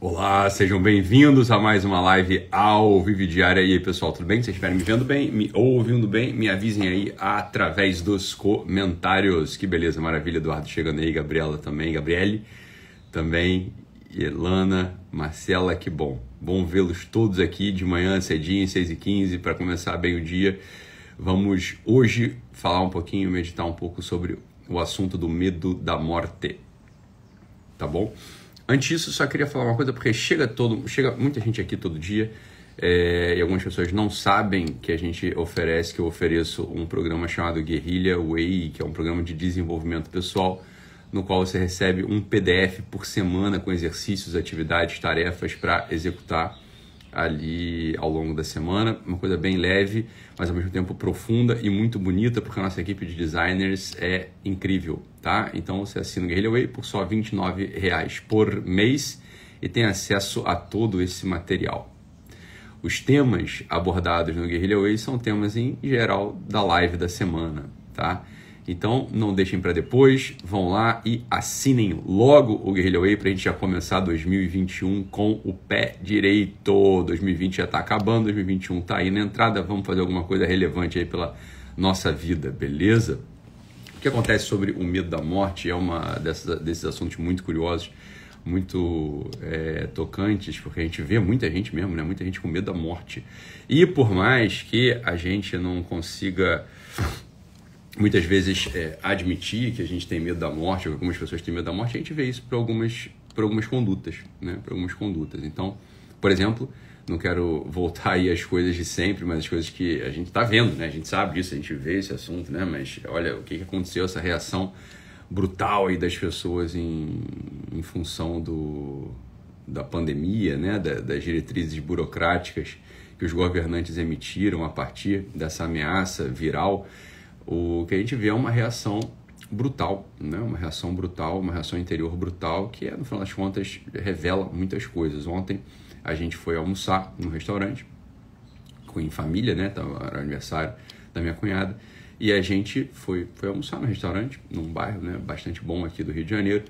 Olá, sejam bem-vindos a mais uma live ao vivo diária. E aí, pessoal, tudo bem? Vocês estiverem me vendo bem, me ouvindo bem, me avisem aí através dos comentários. Que beleza, maravilha, Eduardo chegando aí, Gabriela também, Gabriele também, Elana, Marcela, que bom. Bom vê-los todos aqui de manhã, cedinho, 6h15, para começar bem o dia. Vamos hoje falar um pouquinho, meditar um pouco sobre o assunto do medo da morte. Tá bom? Antes disso, só queria falar uma coisa, porque chega todo, chega muita gente aqui todo dia é, e algumas pessoas não sabem que a gente oferece, que eu ofereço um programa chamado Guerrilha Way, que é um programa de desenvolvimento pessoal, no qual você recebe um PDF por semana com exercícios, atividades, tarefas para executar ali ao longo da semana. Uma coisa bem leve, mas ao mesmo tempo profunda e muito bonita, porque a nossa equipe de designers é incrível, tá? Então você assina o Guerrilla Way por só R$ 29,00 por mês e tem acesso a todo esse material. Os temas abordados no Guerrilla Way são temas em geral da live da semana, tá? Então não deixem para depois, vão lá e assinem logo o Guerrilla Way para a gente já começar 2021 com o pé direito. 2020 já está acabando, 2021 está aí na entrada, vamos fazer alguma coisa relevante aí pela nossa vida, beleza? O que acontece sobre o medo da morte é uma dessas, desses assuntos muito curiosos, muito é, tocantes, porque a gente vê muita gente mesmo, né? Muita gente com medo da morte. E por mais que a gente não consiga muitas vezes é, admitir que a gente tem medo da morte, ou que algumas pessoas têm medo da morte, a gente vê isso por algumas, por algumas condutas, né? Por algumas condutas. Então, por exemplo, não quero voltar aí às coisas de sempre, mas as coisas que a gente está vendo, né? A gente sabe disso, a gente vê esse assunto, né? Mas olha o que, aconteceu, essa reação brutal aí das pessoas em, em função do, da pandemia, né? Da, das diretrizes burocráticas que os governantes emitiram a partir dessa ameaça viral o que a gente vê é uma reação brutal, né? uma reação brutal, uma reação interior brutal, que no final das contas revela muitas coisas. Ontem a gente foi almoçar no restaurante, com em família, né? Era aniversário da minha cunhada, e a gente foi, foi almoçar no restaurante, num bairro né? bastante bom aqui do Rio de Janeiro.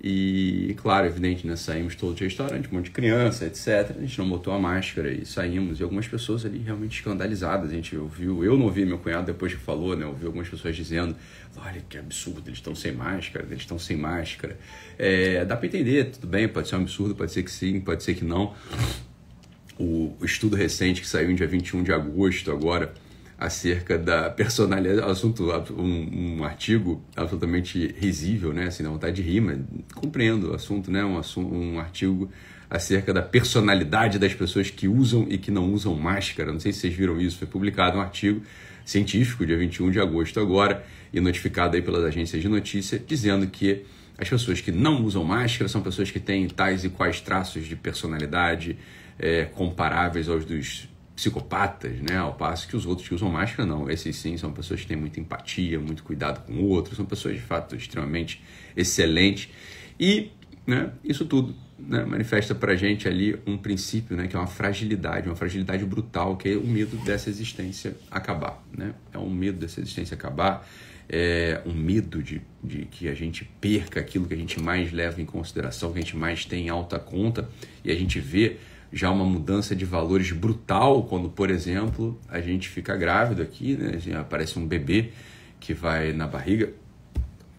E, claro, evidente, né? Saímos todos de restaurante, um monte de criança, etc. A gente não botou a máscara e saímos. E algumas pessoas ali realmente escandalizadas. A gente ouviu, eu não ouvi meu cunhado depois que falou, né? Ouvi algumas pessoas dizendo: olha que absurdo, eles estão sem máscara, eles estão sem máscara. É, dá para entender, tudo bem, pode ser um absurdo, pode ser que sim, pode ser que não. O, o estudo recente que saiu no dia 21 de agosto agora acerca da personalidade, assunto, um, um, artigo absolutamente risível, né? Assim, dá vontade de rir, mas compreendo o assunto, né? Um, assunto, um artigo acerca da personalidade das pessoas que usam e que não usam máscara. Não sei se vocês viram isso, foi publicado um artigo científico, dia 21 de agosto agora, e notificado aí pelas agências de notícia, dizendo que as pessoas que não usam máscara são pessoas que têm tais e quais traços de personalidade é, comparáveis aos dos psicopatas, né? Ao passo que os outros que usam máscara, não. Esses sim são pessoas que têm muita empatia, muito cuidado com o outro, são pessoas de fato extremamente excelentes. E né, isso tudo né, manifesta para gente ali um princípio, né, que é uma fragilidade, uma fragilidade brutal, que é o medo dessa existência acabar. Né? É um medo dessa existência acabar, é um medo de, de que a gente perca aquilo que a gente mais leva em consideração, que a gente mais tem em alta conta, e a gente vê já uma mudança de valores brutal quando, por exemplo, a gente fica grávido aqui, né? aparece um bebê que vai na barriga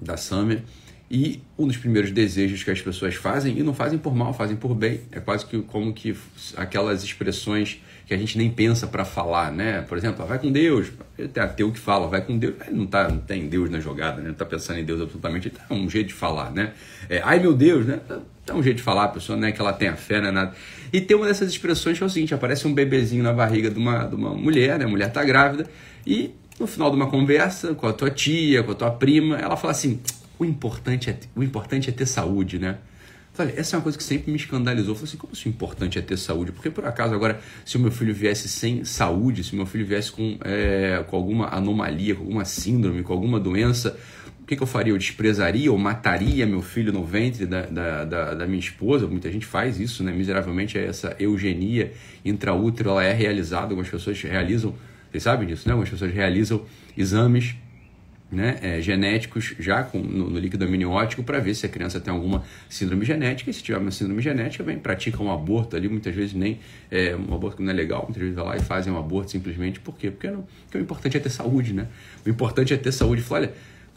da Summer e um dos primeiros desejos que as pessoas fazem, e não fazem por mal, fazem por bem, é quase que como que aquelas expressões que a gente nem pensa para falar, né? Por exemplo, ah, vai com Deus. Tem ateu que fala, vai com Deus. Não, tá, não tem Deus na jogada, né? Não tá pensando em Deus absolutamente. É um jeito de falar, né? É, Ai meu Deus, né? É um jeito de falar, a pessoa não é que ela tenha fé, não é nada. E tem uma dessas expressões que é o seguinte: aparece um bebezinho na barriga de uma, de uma mulher, né? A mulher tá grávida, e no final de uma conversa com a tua tia, com a tua prima, ela fala assim: o importante é, o importante é ter saúde, né? Essa é uma coisa que sempre me escandalizou. Falei assim, como isso é importante é ter saúde? Porque por acaso agora, se o meu filho viesse sem saúde, se o meu filho viesse com, é, com alguma anomalia, com alguma síndrome, com alguma doença, o que, que, eu faria? Eu desprezaria ou mataria meu filho no ventre da, da, da, da, minha esposa? Muita gente faz isso, né? Miseravelmente, essa eugenia intraútero ela é realizada. Algumas pessoas realizam, vocês sabem disso, né? Algumas pessoas realizam exames né, é, genéticos já com, no, no, líquido amniótico para ver se a criança tem alguma síndrome genética. E se tiver uma síndrome genética, bem, pratica um aborto ali, muitas vezes nem é, um aborto que não é legal, muitas vezes vai lá e fazem um aborto simplesmente por quê? Porque, não, porque o importante é ter saúde, né? O importante é ter saúde. Fala, olha,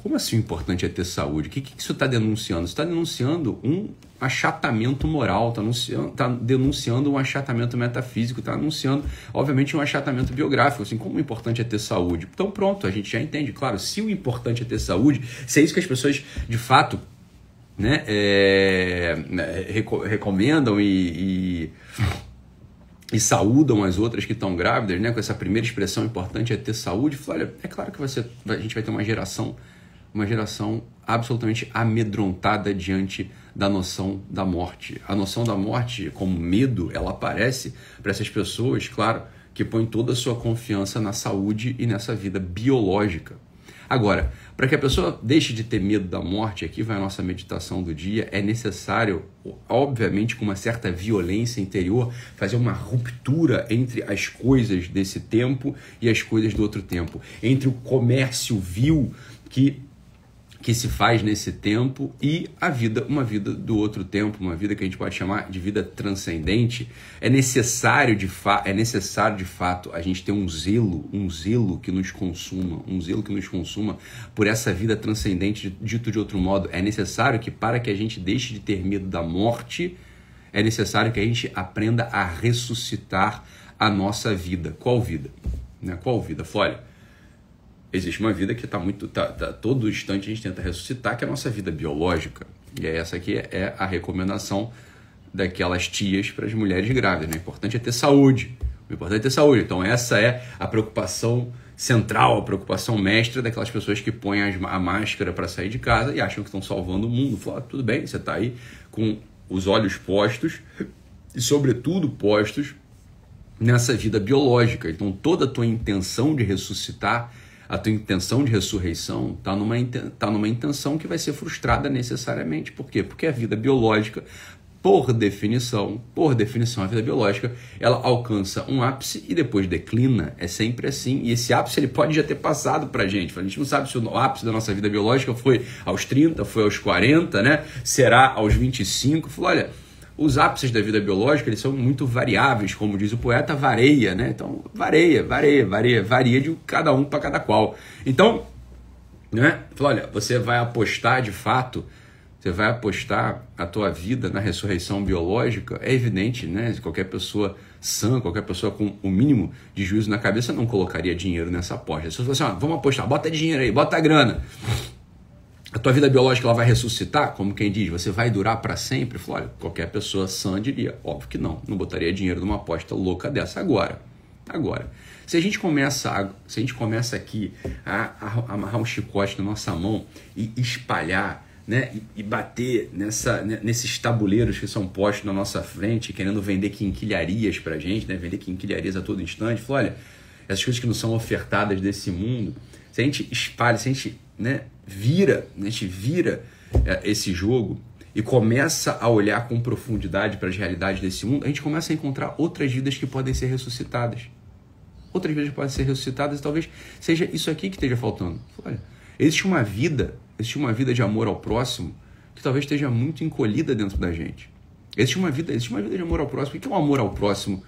como assim o importante é ter saúde? O que, que isso está denunciando? Está denunciando um achatamento moral, está denunciando, tá denunciando um achatamento metafísico, está anunciando, obviamente, um achatamento biográfico, assim, como o importante é ter saúde. Então, pronto, a gente já entende. Claro, se o importante é ter saúde, se é isso que as pessoas, de fato, né, é, né, recomendam e, e, e, saúdam as outras que estão grávidas, né, com essa primeira expressão importante é ter saúde, olha, é claro que você, a gente vai ter uma geração uma geração absolutamente amedrontada diante da noção da morte. A noção da morte, como medo, ela aparece para essas pessoas, claro, que põem toda a sua confiança na saúde e nessa vida biológica. Agora, para que a pessoa deixe de ter medo da morte, aqui vai a nossa meditação do dia, é necessário, obviamente, com uma certa violência interior, fazer uma ruptura entre as coisas desse tempo e as coisas do outro tempo, entre o comércio vil que que se faz nesse tempo e a vida, uma vida do outro tempo, uma vida que a gente pode chamar de vida transcendente, é necessário de fa é necessário de fato a gente ter um zelo, um zelo que nos consuma, um zelo que nos consuma por essa vida transcendente, dito de outro modo, é necessário que para que a gente deixe de ter medo da morte, é necessário que a gente aprenda a ressuscitar a nossa vida. Qual vida? Né? Qual vida? Olha, existe uma vida que está muito. Tá, tá, todo instante a gente tenta ressuscitar, que é a nossa vida biológica. E é essa aqui é a recomendação daquelas tias para as mulheres grávidas. Né? O importante é ter saúde. O importante é ter saúde. Então, essa é a preocupação central, a preocupação mestra daquelas pessoas que põem a máscara para sair de casa e acham que estão salvando o mundo. Fala, ah, tudo bem, você está aí com os olhos postos e, sobretudo, postos nessa vida biológica. Então, toda a tua intenção de ressuscitar a tua intenção de ressurreição está numa, tá numa intenção que vai ser frustrada necessariamente. Por quê? Porque a vida biológica, por definição, por definição, a vida biológica, ela alcança um ápice e depois declina. É sempre assim. E esse ápice ele pode já ter passado para a gente. A gente não sabe se o ápice da nossa vida biológica foi aos 30, foi aos 40, né? Será aos 25. Falou, olha os ápices da vida biológica eles são muito variáveis, como diz o poeta, varia, né? Então, varia, varia, varia, varia de cada um para cada qual. Então, né? Olha, você vai apostar de fato, você vai apostar a tua vida na ressurreição biológica, é evidente, né? Qualquer pessoa sã, qualquer pessoa com o mínimo de juízo na cabeça não colocaria dinheiro nessa aposta. Se você assim, vamos apostar, bota dinheiro aí, bota a grana a tua vida biológica ela vai ressuscitar? Como quem diz, você vai durar para sempre? Falou, olha, qualquer pessoa sã diria, óbvio que não, não botaria dinheiro numa aposta louca dessa agora. Agora, se a gente começa, a, se a gente começa aqui a, a, amarrar um chicote na nossa mão e espalhar, né, e, e bater nessa, né, nesses tabuleiros que são postos na nossa frente, querendo vender quinquilharias para gente, né, vender quinquilharias a todo instante, falou, olha, essas coisas que não são ofertadas desse mundo, se a gente espalha, se a gente né, vira, a gente vira é, esse jogo e começa a olhar com profundidade para as realidades desse mundo, a gente começa a encontrar outras vidas que podem ser ressuscitadas. Outras vidas podem ser ressuscitadas e talvez seja isso aqui que esteja faltando. Olha, existe uma vida, existe uma vida de amor ao próximo que talvez esteja muito encolhida dentro da gente. Existe uma vida, existe uma vida de amor ao próximo. O que é o um amor ao próximo?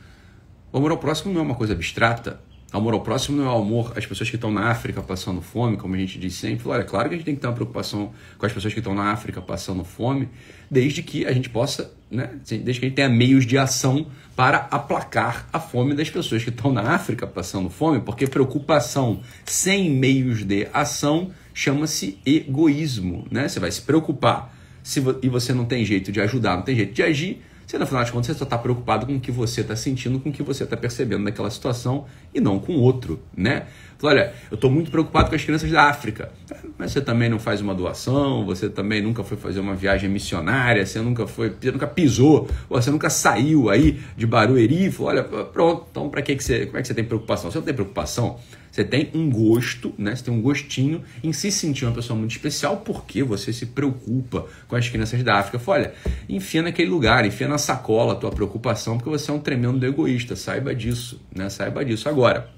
O amor ao próximo não é uma coisa abstrata, Amor ao próximo não é o amor às pessoas que estão na África passando fome, como a gente diz sempre. Olha, é claro que a gente tem que ter uma preocupação com as pessoas que estão na África passando fome, desde que a gente possa, né, desde que a gente tenha meios de ação para aplacar a fome das pessoas que estão na África passando fome, porque preocupação sem meios de ação chama-se egoísmo, né? Você vai se preocupar se, e você não tem jeito de ajudar, não tem jeito de agir, você, no final de contas, você só está preocupado com o que você está sentindo, com o que você está percebendo naquela situação e não com o outro, né? olha, eu estou muito preocupado com as crianças da África. Mas você também não faz uma doação, você também nunca foi fazer uma viagem missionária, você nunca foi, você nunca pisou, você nunca saiu aí de Barueri. Falou, olha, pronto, então para que, que você, como é que você tem preocupação? Você não tem preocupação? Você tem um gosto, né? Você tem um gostinho em se sentir uma pessoa muito especial porque você se preocupa com as crianças da África. Fala, olha, enfia naquele lugar, enfia na sacola a tua preocupação, porque você é um tremendo egoísta. Saiba disso, né? Saiba disso. Agora,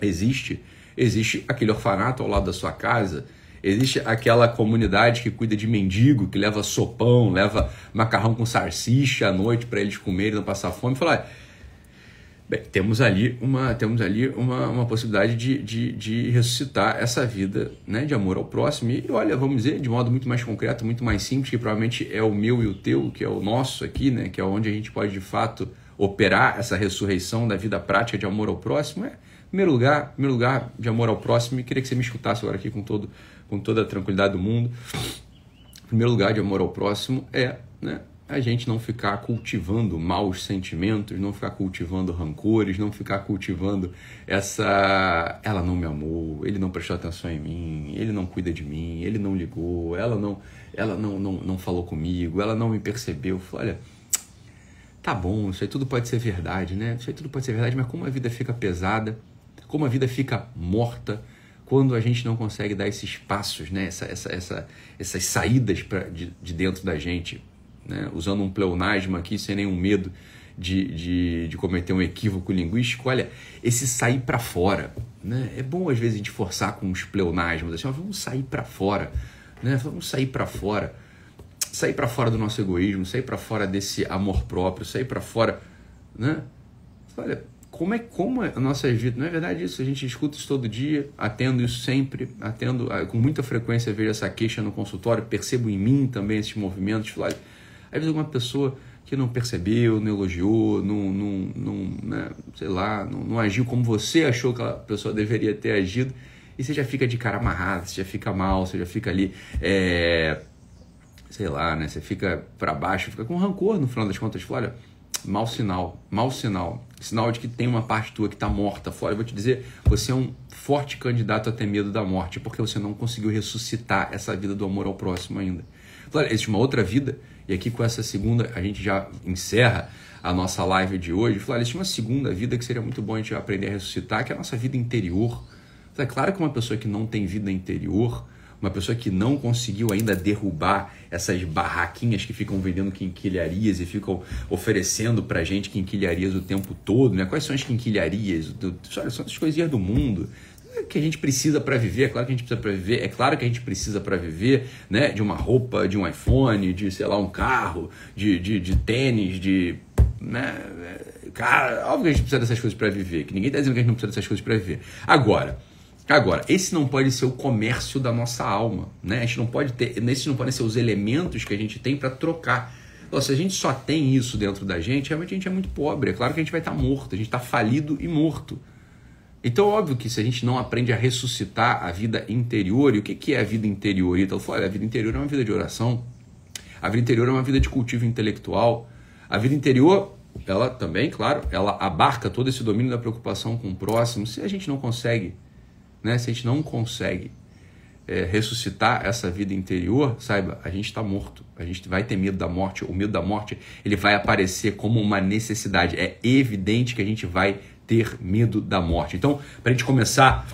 existe existe aquele orfanato ao lado da sua casa Existe aquela comunidade que cuida de mendigo, que leva sopão, leva macarrão com salsicha à noite para eles comerem, não passar fome. Fala, bem, temos ali uma, temos ali uma, uma possibilidade de, de, de, ressuscitar essa vida né, de amor ao próximo. E olha, vamos dizer, de modo muito mais concreto, muito mais simples, que provavelmente é o meu e o teu, que é o nosso aqui, né, que é onde a gente pode de fato operar essa ressurreição da vida prática de amor ao próximo. É, em primeiro lugar, em primeiro lugar, de amor ao próximo, e queria que você me escutasse agora aqui com todo com toda a tranquilidade do mundo. Em primeiro lugar, de amor ao próximo é né, a gente não ficar cultivando maus sentimentos, não ficar cultivando rancores, não ficar cultivando essa. Ela não me amou, ele não prestou atenção em mim, ele não cuida de mim, ele não ligou, ela não, ela não, não, não falou comigo, ela não me percebeu. Olha, tá bom, isso aí tudo pode ser verdade, né? Isso aí tudo pode ser verdade, mas como a vida fica pesada, como a vida fica morta, quando a gente não consegue dar esses passos, né? essa, essa, essa, essas saídas pra, de, de dentro da gente, né? usando um pleonasmo aqui sem nenhum medo de, de, de cometer um equívoco linguístico, olha, esse sair para fora. Né? É bom às vezes a gente forçar com uns pleonasmos, assim, vamos sair para fora, né? vamos sair para fora, sair para fora do nosso egoísmo, sair para fora desse amor próprio, sair para fora, né? Olha, como é como é a nossa vida. Não é verdade isso? A gente escuta isso todo dia, atendo isso sempre, atendo ah, com muita frequência, vejo essa queixa no consultório, percebo em mim também esses movimentos. Às vezes alguma pessoa que não percebeu, não elogiou, não, não, não né, sei lá, não, não, agiu como você achou que a pessoa deveria ter agido, e você já fica de cara amarrado, você já fica mal, você já fica ali, é, sei lá, né, você fica para baixo, fica com rancor no final das contas. Fala, olha, mau sinal, mau sinal. Sinal de que tem uma parte tua que está morta fora. Eu vou te dizer, você é um forte candidato a ter medo da morte, porque você não conseguiu ressuscitar essa vida do amor ao próximo ainda. Claro, existe uma outra vida, e aqui com essa segunda a gente já encerra a nossa live de hoje. Flávio, existe uma segunda vida que seria muito bom a gente aprender a ressuscitar, que é a nossa vida interior. É claro que uma pessoa que não tem vida interior, uma pessoa que não conseguiu ainda derrubar essas barraquinhas que ficam vendendo quinquilharias e ficam oferecendo pra gente quinquilharias o tempo todo, né? Quais são as quinquilharias? Olha, são as coisinhas do mundo que a gente precisa para viver, é claro que a gente precisa para viver, é claro que a gente precisa para viver, né, de uma roupa, de um iPhone, de, sei lá, um carro, de, de, de tênis, de, né, cara, óbvio que a gente precisa dessas coisas para viver, que ninguém está dizendo que a gente não precisa dessas coisas para viver. Agora, Agora, esse não pode ser o comércio da nossa alma, né? A gente não pode ter, esses não podem ser os elementos que a gente tem para trocar. Então, se a gente só tem isso dentro da gente, realmente a gente é muito pobre. É claro que a gente vai estar tá morto, a gente está falido e morto. Então, óbvio que se a gente não aprende a ressuscitar a vida interior, e o que, que é a vida interior? Então, a vida interior é uma vida de oração, a vida interior é uma vida de cultivo intelectual, a vida interior, ela também, claro, ela abarca todo esse domínio da preocupação com o próximo. Se a gente não consegue né? Se a gente não consegue é, ressuscitar essa vida interior, saiba, a gente está morto. A gente vai ter medo da morte. O medo da morte ele vai aparecer como uma necessidade. É evidente que a gente vai ter medo da morte. Então, para a gente começar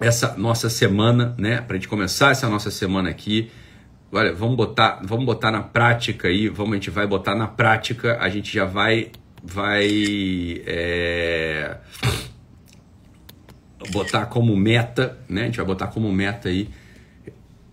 essa nossa semana, né? Para a gente começar essa nossa semana aqui, olha, vamos botar, vamos botar na prática aí. Vamos, a gente vai botar na prática. A gente já vai, vai é botar como meta, né? A gente vai botar como meta aí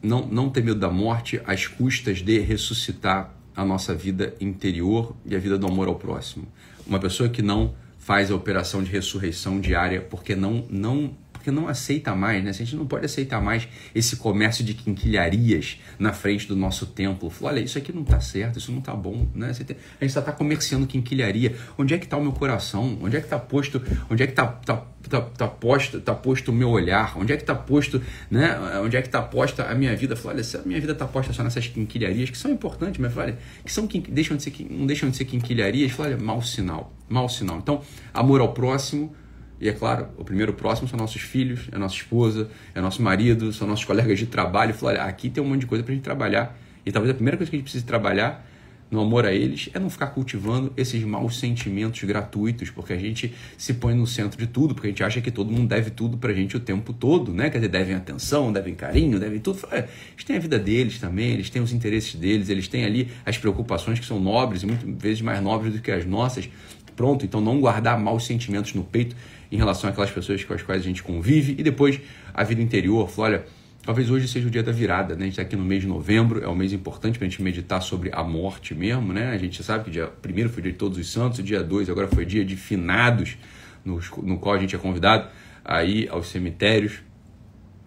não, não ter medo da morte às custas de ressuscitar a nossa vida interior e a vida do amor ao próximo. Uma pessoa que não faz a operação de ressurreição diária porque não não porque não aceita mais, né? A gente não pode aceitar mais esse comércio de quinquilharias na frente do nosso templo. Olha, isso aqui não está certo, isso não está bom, né? A gente está tá comerciando quinquilharia. Onde é que está o meu coração? Onde é que está posto? Onde é que está tá, tá, tá, posto, tá posto o meu olhar? Onde é que está posto, né? Onde é que está posta a minha vida? Olha, se a minha vida está posta só nessas quinquilharias que são importantes, mas olha, que são deixam de ser não deixam de ser quinquilharias, olha, mau sinal, mau sinal. Então, amor ao próximo e é claro, o primeiro próximo são nossos filhos, é nossa esposa, é nosso marido, são nossos colegas de trabalho. E falar, aqui tem um monte de coisa para a gente trabalhar. E talvez a primeira coisa que a gente precise trabalhar no amor a eles é não ficar cultivando esses maus sentimentos gratuitos, porque a gente se põe no centro de tudo, porque a gente acha que todo mundo deve tudo pra gente o tempo todo, né? Quer dizer, devem atenção, devem carinho, devem tudo. É, eles têm a vida deles também, eles têm os interesses deles, eles têm ali as preocupações que são nobres muitas vezes mais nobres do que as nossas. Pronto, então não guardar maus sentimentos no peito em relação àquelas pessoas com as quais a gente convive e depois a vida interior. Olha, Talvez hoje seja o dia da virada, né? A gente está aqui no mês de novembro, é um mês importante para a gente meditar sobre a morte mesmo, né? A gente sabe que dia primeiro foi dia de Todos os Santos, dia 2 agora foi dia de finados, no, no qual a gente é convidado a ir aos cemitérios,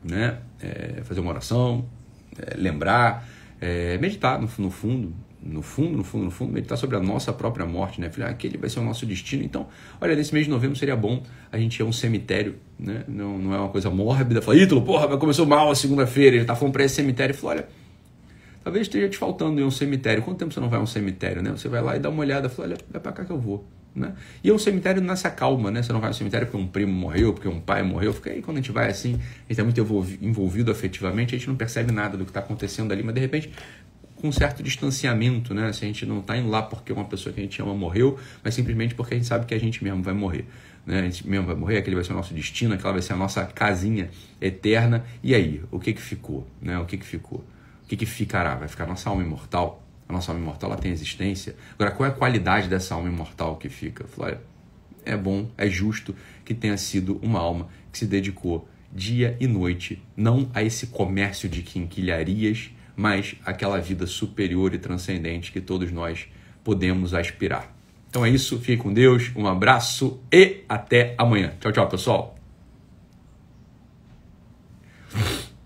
né? É, fazer uma oração, é, lembrar, é, meditar no, no fundo, no fundo, no fundo, no fundo, meditar sobre a nossa própria morte, né? Falei, ah, aquele vai ser o nosso destino. Então, olha, nesse mês de novembro seria bom a gente ir a um cemitério, né? Não, não é uma coisa mórbida. Falei, Ítalo, porra, começou mal a segunda-feira, ele tá falando pra esse cemitério. Falei, olha, talvez esteja te faltando ir a um cemitério. Quanto tempo você não vai a um cemitério, né? Você vai lá e dá uma olhada, fala, olha, é pra cá que eu vou. Né? E é um cemitério nessa calma, né? Você não vai ao cemitério porque um primo morreu, porque um pai morreu. Fica aí quando a gente vai assim, a gente está muito envolvido afetivamente, a gente não percebe nada do que está acontecendo ali, mas de repente com um certo distanciamento, né? Se a gente não está indo lá porque uma pessoa que a gente ama morreu, mas simplesmente porque a gente sabe que a gente mesmo vai morrer. Né? A gente mesmo vai morrer, aquele vai ser o nosso destino, aquela vai ser a nossa casinha eterna. E aí, o que que ficou? Né? O que que ficou? O que que ficará? Vai ficar nossa alma imortal? A nossa alma imortal ela tem existência. Agora, qual é a qualidade dessa alma imortal que fica? Flávia, é bom, é justo que tenha sido uma alma que se dedicou dia e noite, não a esse comércio de quinquilharias mas aquela vida superior e transcendente que todos nós podemos aspirar. Então é isso, fique com Deus, um abraço e até amanhã. Tchau, tchau, pessoal.